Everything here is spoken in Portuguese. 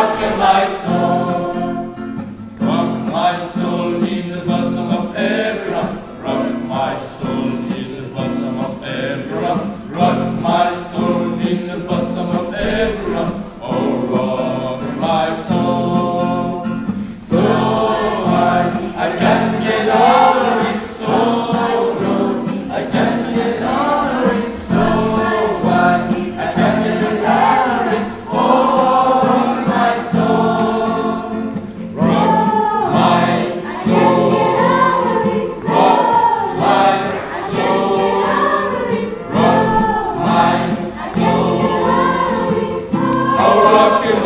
nunca mais.